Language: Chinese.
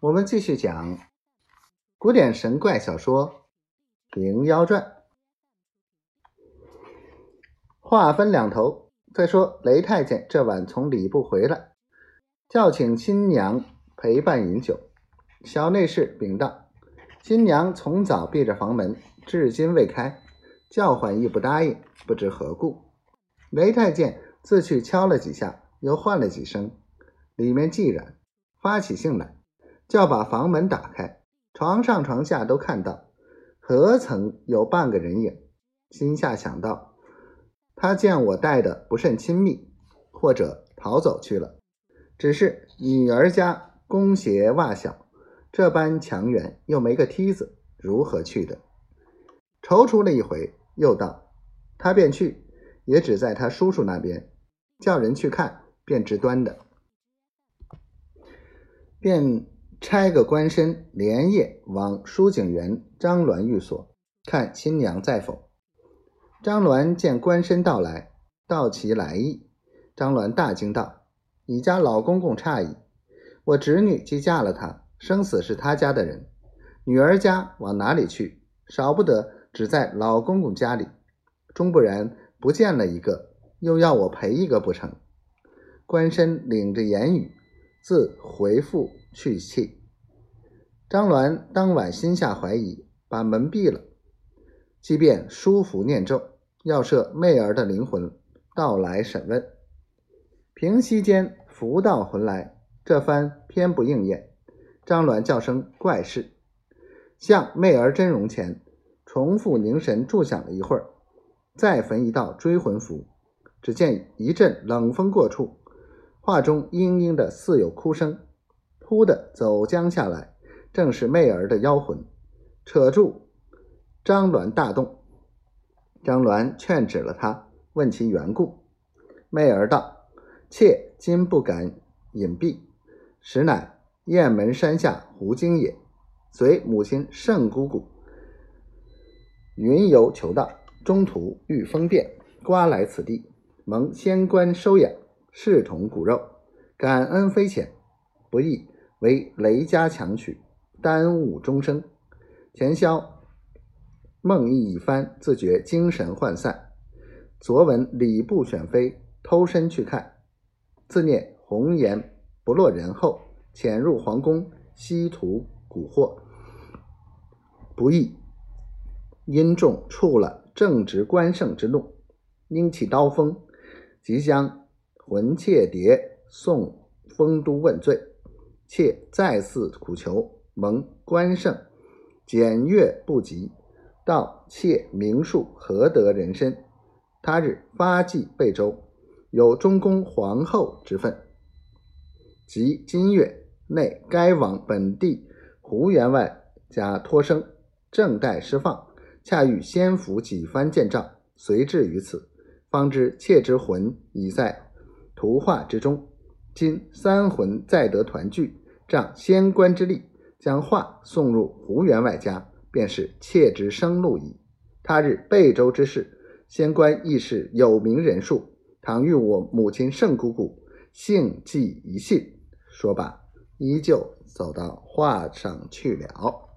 我们继续讲古典神怪小说《灵妖传》。话分两头，再说雷太监这晚从礼部回来，叫请新娘陪伴饮酒。小内侍禀道：新娘从早闭着房门，至今未开，叫唤亦不答应，不知何故。雷太监自去敲了几下，又唤了几声，里面寂然，发起性来，叫把房门打开，床上床下都看到，何曾有半个人影？心下想到，他见我带的不甚亲密，或者逃走去了。只是女儿家弓鞋袜小，这般强援又没个梯子，如何去的？踌躇了一回，又道：他便去。也只在他叔叔那边，叫人去看，便知端的，便差个官绅连夜往书景园张鸾寓所看新娘在否。张鸾见官绅到来，道其来意，张鸾大惊道：“你家老公公诧异，我侄女既嫁了他，生死是他家的人，女儿家往哪里去？少不得只在老公公家里，终不然。”不见了一个，又要我赔一个不成？官绅领着言语，自回复去气。张鸾当晚心下怀疑，把门闭了，即便书符念咒，要设媚儿的灵魂到来审问。平息间福到魂来，这番偏不应验。张鸾叫声怪事，向媚儿真容前，重复凝神注想了一会儿。再焚一道追魂符，只见一阵冷风过处，画中嘤嘤的似有哭声，扑的走将下来，正是媚儿的妖魂。扯住张鸾大动，张鸾劝止了他，问其缘故。媚儿道：“妾今不敢隐蔽，实乃雁门山下狐精也，随母亲圣姑姑云游求道。”中途遇风变，刮来此地，蒙仙官收养，视同骨肉，感恩非浅，不易为雷家强取，耽误终生。前宵梦呓一番，自觉精神涣散。昨闻礼部选妃，偷身去看，自念红颜不落人后，潜入皇宫，西图蛊惑，不意因众触了。正直关胜之怒，因起刀锋，即将魂妾蝶送丰都问罪。妾再次苦求，蒙关胜检阅不及，道妾名数何得人身？他日发迹备州，有中宫皇后之分。即今月内该往本地胡员外家托生，正待释放。恰遇先府几番见兆，随至于此，方知妾之魂已在图画之中。今三魂再得团聚，仗仙官之力，将画送入胡员外家，便是妾之生路矣。他日贝州之事，仙官亦是有名人数。倘遇我母亲圣姑姑，幸寄一信。说罢，依旧走到画上去了。